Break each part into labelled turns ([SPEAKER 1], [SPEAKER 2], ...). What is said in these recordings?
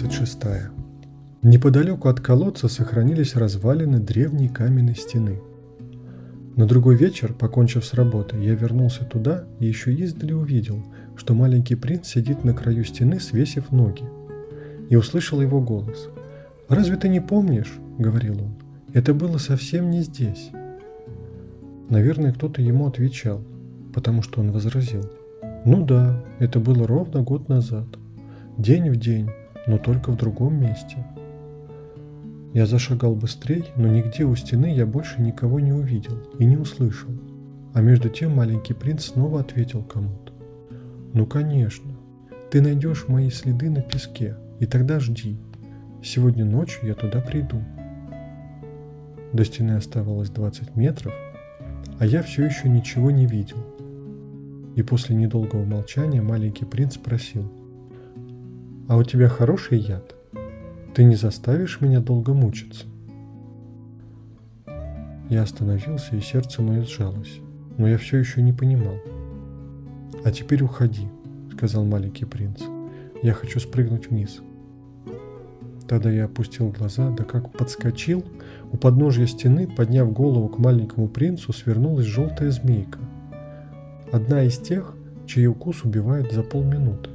[SPEAKER 1] 26. Неподалеку от колодца сохранились развалины древней каменной стены. На другой вечер, покончив с работой, я вернулся туда и еще издали увидел, что маленький принц сидит на краю стены, свесив ноги. И услышал его голос. «Разве ты не помнишь?» – говорил он. «Это было совсем не здесь». Наверное, кто-то ему отвечал, потому что он возразил. «Ну да, это было ровно год назад. День в день, но только в другом месте. Я зашагал быстрее, но нигде у стены я больше никого не увидел и не услышал. А между тем маленький принц снова ответил кому-то. «Ну, конечно. Ты найдешь мои следы на песке, и тогда жди. Сегодня ночью я туда приду». До стены оставалось 20 метров, а я все еще ничего не видел. И после недолгого молчания маленький принц спросил – а у тебя хороший яд. Ты не заставишь меня долго мучиться. Я остановился, и сердце мое сжалось, но я все еще не понимал. «А теперь уходи», — сказал маленький принц. «Я хочу спрыгнуть вниз». Тогда я опустил глаза, да как подскочил, у подножья стены, подняв голову к маленькому принцу, свернулась желтая змейка. Одна из тех, чей укус убивает за полминуты.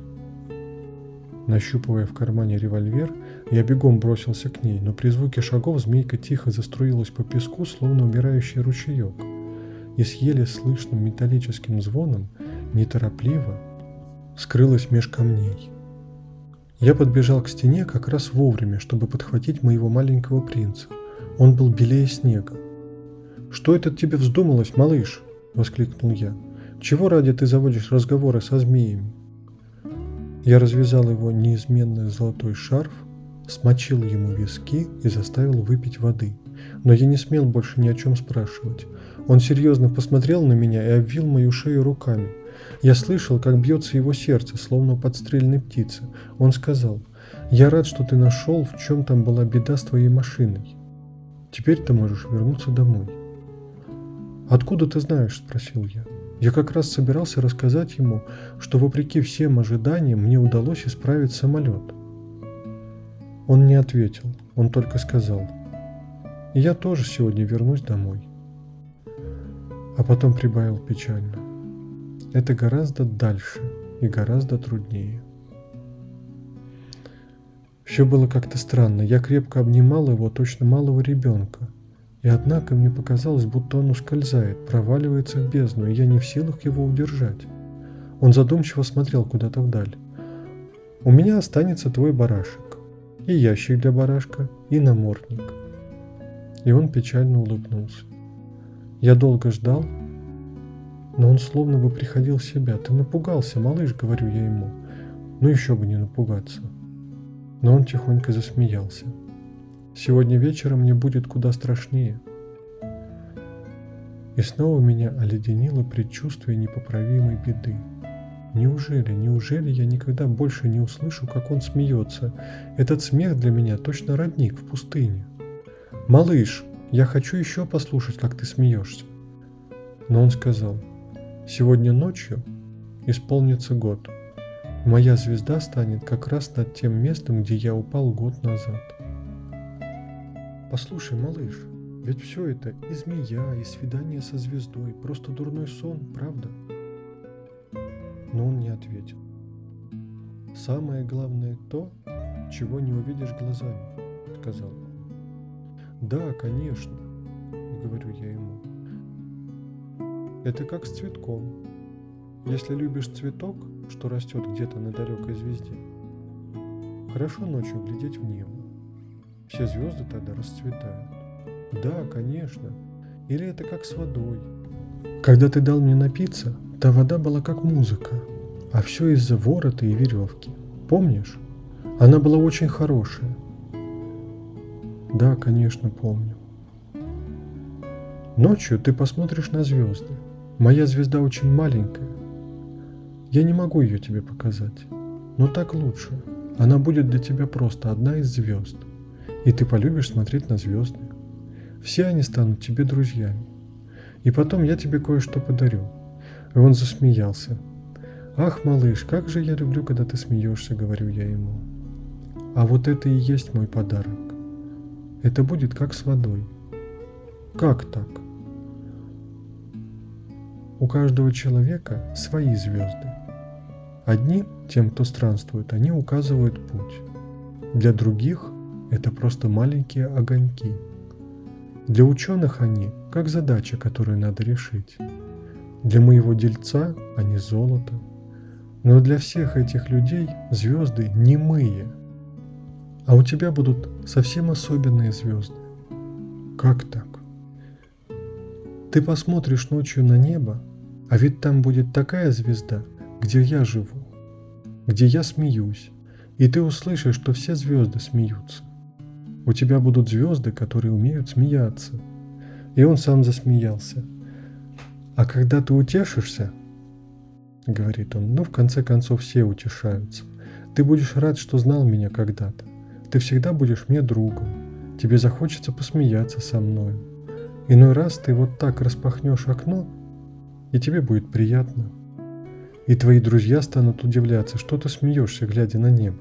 [SPEAKER 1] Нащупывая в кармане револьвер, я бегом бросился к ней, но при звуке шагов змейка тихо заструилась по песку, словно умирающий ручеек, и с еле слышным металлическим звоном, неторопливо, скрылась меж камней. Я подбежал к стене как раз вовремя, чтобы подхватить моего маленького принца. Он был белее снега. «Что это тебе вздумалось, малыш?» – воскликнул я. «Чего ради ты заводишь разговоры со змеями?» Я развязал его неизменный золотой шарф, смочил ему виски и заставил выпить воды. Но я не смел больше ни о чем спрашивать. Он серьезно посмотрел на меня и обвил мою шею руками. Я слышал, как бьется его сердце, словно подстрельной птицы. Он сказал, «Я рад, что ты нашел, в чем там была беда с твоей машиной. Теперь ты можешь вернуться домой». «Откуда ты знаешь?» – спросил я. Я как раз собирался рассказать ему, что вопреки всем ожиданиям мне удалось исправить самолет. Он не ответил, он только сказал, «Я тоже сегодня вернусь домой». А потом прибавил печально, «Это гораздо дальше и гораздо труднее». Все было как-то странно. Я крепко обнимал его, точно малого ребенка. И однако мне показалось, будто он ускользает, проваливается в бездну, и я не в силах его удержать. Он задумчиво смотрел куда-то вдаль. «У меня останется твой барашек, и ящик для барашка, и намордник». И он печально улыбнулся. Я долго ждал, но он словно бы приходил в себя. «Ты напугался, малыш», — говорю я ему. «Ну еще бы не напугаться». Но он тихонько засмеялся. Сегодня вечером мне будет куда страшнее. И снова меня оледенило предчувствие непоправимой беды. Неужели, неужели я никогда больше не услышу, как он смеется? Этот смех для меня точно родник в пустыне. «Малыш, я хочу еще послушать, как ты смеешься». Но он сказал, «Сегодня ночью исполнится год. Моя звезда станет как раз над тем местом, где я упал год назад». Послушай, малыш, ведь все это и змея, и свидание со звездой, просто дурной сон, правда? Но он не ответил. Самое главное то, чего не увидишь глазами, сказал он. Да, конечно, говорю я ему. Это как с цветком. Если любишь цветок, что растет где-то на далекой звезде, хорошо ночью глядеть в небо все звезды тогда расцветают. Да, конечно. Или это как с водой. Когда ты дал мне напиться, та вода была как музыка, а все из-за ворота и веревки. Помнишь? Она была очень хорошая. Да, конечно, помню. Ночью ты посмотришь на звезды. Моя звезда очень маленькая. Я не могу ее тебе показать. Но так лучше. Она будет для тебя просто одна из звезд – и ты полюбишь смотреть на звезды. Все они станут тебе друзьями. И потом я тебе кое-что подарю. И он засмеялся. Ах, малыш, как же я люблю, когда ты смеешься, говорю я ему. А вот это и есть мой подарок. Это будет как с водой. Как так? У каждого человека свои звезды. Одни, тем, кто странствует, они указывают путь. Для других это просто маленькие огоньки. Для ученых они как задача, которую надо решить. Для моего дельца они золото. Но для всех этих людей звезды немые. А у тебя будут совсем особенные звезды. Как так? Ты посмотришь ночью на небо, а ведь там будет такая звезда, где я живу, где я смеюсь, и ты услышишь, что все звезды смеются. У тебя будут звезды, которые умеют смеяться. И он сам засмеялся. А когда ты утешишься, говорит он, ну в конце концов все утешаются. Ты будешь рад, что знал меня когда-то. Ты всегда будешь мне другом. Тебе захочется посмеяться со мною. Иной раз ты вот так распахнешь окно, и тебе будет приятно. И твои друзья станут удивляться, что ты смеешься, глядя на небо.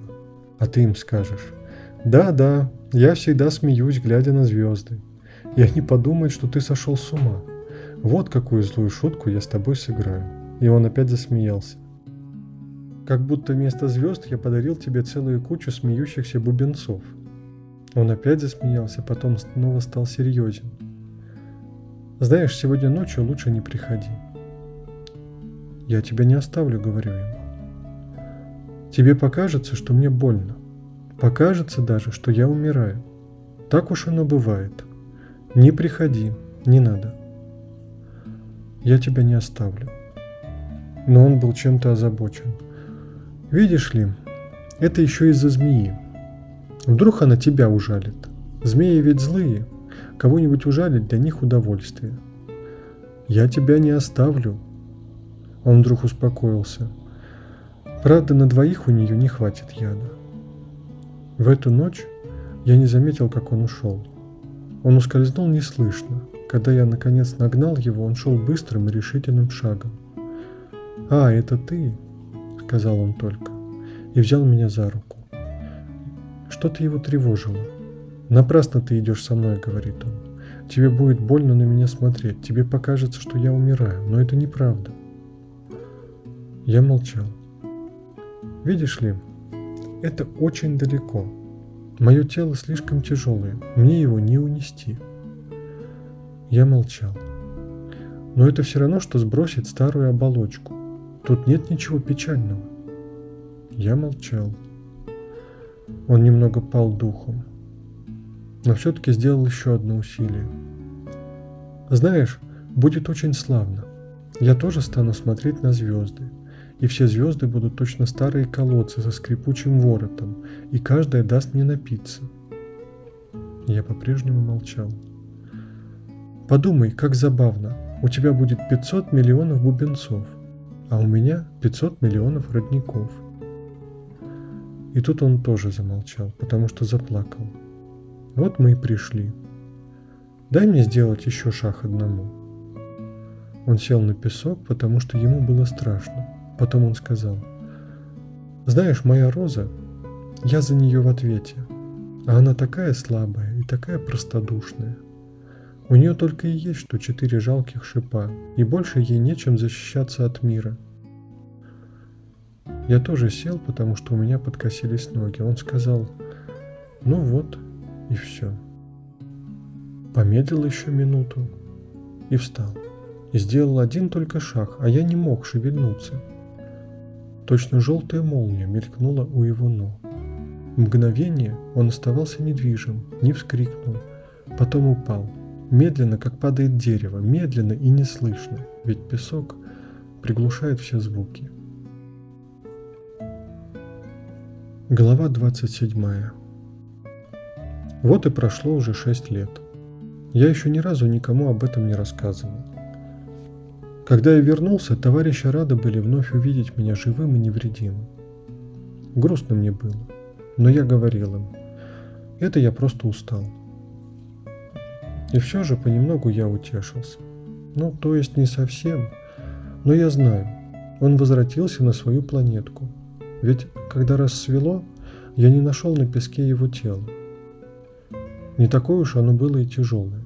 [SPEAKER 1] А ты им скажешь, да-да, я всегда смеюсь, глядя на звезды. И они подумают, что ты сошел с ума. Вот какую злую шутку я с тобой сыграю. И он опять засмеялся. Как будто вместо звезд я подарил тебе целую кучу смеющихся бубенцов. Он опять засмеялся, потом снова стал серьезен. Знаешь, сегодня ночью лучше не приходи. Я тебя не оставлю, говорю ему. Тебе покажется, что мне больно. Покажется даже, что я умираю. Так уж оно бывает. Не приходи, не надо. Я тебя не оставлю. Но он был чем-то озабочен. Видишь ли, это еще из-за змеи. Вдруг она тебя ужалит. Змеи ведь злые, Кого-нибудь ужалить для них удовольствие. «Я тебя не оставлю». Он вдруг успокоился. Правда, на двоих у нее не хватит яда. В эту ночь я не заметил, как он ушел. Он ускользнул неслышно. Когда я наконец нагнал его, он шел быстрым и решительным шагом. «А, это ты?» — сказал он только, и взял меня за руку. Что-то его тревожило. «Напрасно ты идешь со мной», — говорит он. «Тебе будет больно на меня смотреть, тебе покажется, что я умираю, но это неправда». Я молчал. «Видишь ли, это очень далеко. Мое тело слишком тяжелое, мне его не унести». Я молчал. Но это все равно, что сбросить старую оболочку. Тут нет ничего печального. Я молчал. Он немного пал духом но все-таки сделал еще одно усилие. Знаешь, будет очень славно. Я тоже стану смотреть на звезды, и все звезды будут точно старые колодцы со скрипучим воротом, и каждая даст мне напиться. Я по-прежнему молчал. Подумай, как забавно. У тебя будет 500 миллионов бубенцов, а у меня 500 миллионов родников. И тут он тоже замолчал, потому что заплакал. Вот мы и пришли. Дай мне сделать еще шаг одному. Он сел на песок, потому что ему было страшно. Потом он сказал, знаешь, моя роза, я за нее в ответе. А она такая слабая и такая простодушная. У нее только и есть что четыре жалких шипа, и больше ей нечем защищаться от мира. Я тоже сел, потому что у меня подкосились ноги. Он сказал, ну вот, и все. Помедлил еще минуту и встал. И сделал один только шаг, а я не мог шевельнуться. Точно желтая молния мелькнула у его ног. В мгновение он оставался недвижим, не вскрикнул, потом упал. Медленно, как падает дерево, медленно и неслышно, ведь песок приглушает все звуки. Глава 27. Вот и прошло уже шесть лет. Я еще ни разу никому об этом не рассказывал. Когда я вернулся, товарищи рады были вновь увидеть меня живым и невредимым. Грустно мне было, но я говорил им, это я просто устал. И все же понемногу я утешился. Ну, то есть не совсем, но я знаю, он возвратился на свою планетку. Ведь когда рассвело, я не нашел на песке его тело. Не такое уж оно было и тяжелое.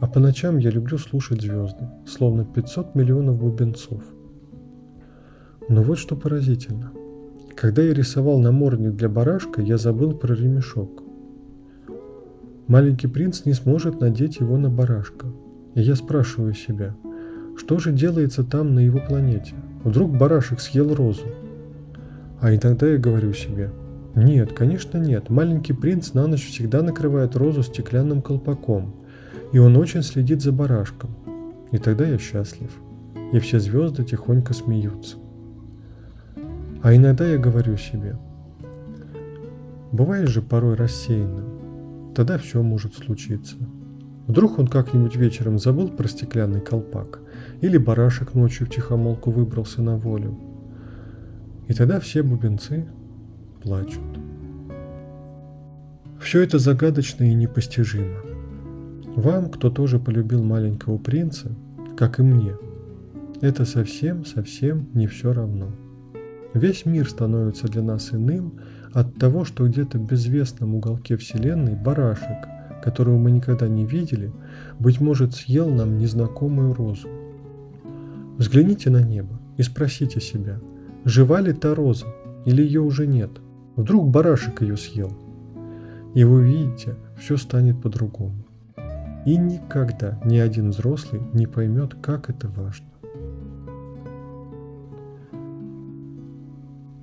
[SPEAKER 1] А по ночам я люблю слушать звезды, словно 500 миллионов бубенцов. Но вот что поразительно. Когда я рисовал намордник для барашка, я забыл про ремешок. Маленький принц не сможет надеть его на барашка. И я спрашиваю себя, что же делается там на его планете? Вдруг барашек съел розу? А иногда я говорю себе, нет, конечно нет, маленький принц на ночь всегда накрывает розу стеклянным колпаком, и он очень следит за барашком. И тогда я счастлив, и все звезды тихонько смеются. А иногда я говорю себе, бывает же порой рассеянным, тогда все может случиться. Вдруг он как-нибудь вечером забыл про стеклянный колпак, или барашек ночью в тихомолку выбрался на волю. И тогда все бубенцы плачут. Все это загадочно и непостижимо. Вам, кто тоже полюбил маленького принца, как и мне, это совсем-совсем не все равно. Весь мир становится для нас иным от того, что где-то в безвестном уголке Вселенной барашек, которого мы никогда не видели, быть может, съел нам незнакомую розу. Взгляните на небо и спросите себя, жива ли та роза или ее уже нет. Вдруг барашек ее съел. И вы увидите, все станет по-другому. И никогда ни один взрослый не поймет, как это важно.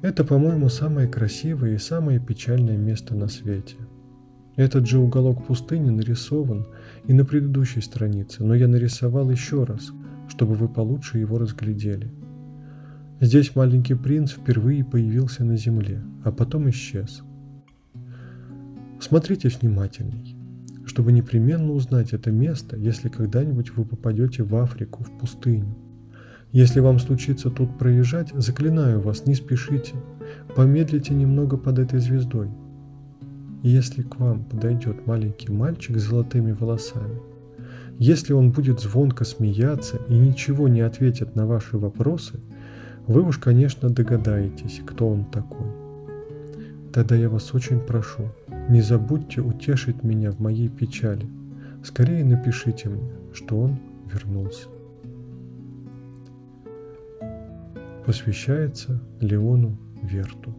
[SPEAKER 1] Это, по-моему, самое красивое и самое печальное место на свете. Этот же уголок пустыни нарисован и на предыдущей странице, но я нарисовал еще раз, чтобы вы получше его разглядели. Здесь маленький принц впервые появился на земле, а потом исчез. Смотрите внимательней, чтобы непременно узнать это место, если когда-нибудь вы попадете в Африку, в пустыню. Если вам случится тут проезжать, заклинаю вас, не спешите. Помедлите немного под этой звездой. Если к вам подойдет маленький мальчик с золотыми волосами, если он будет звонко смеяться и ничего не ответит на ваши вопросы, вы уж, конечно, догадаетесь, кто он такой. Тогда я вас очень прошу, не забудьте утешить меня в моей печали. Скорее напишите мне, что он вернулся. посвящается Леону Верту.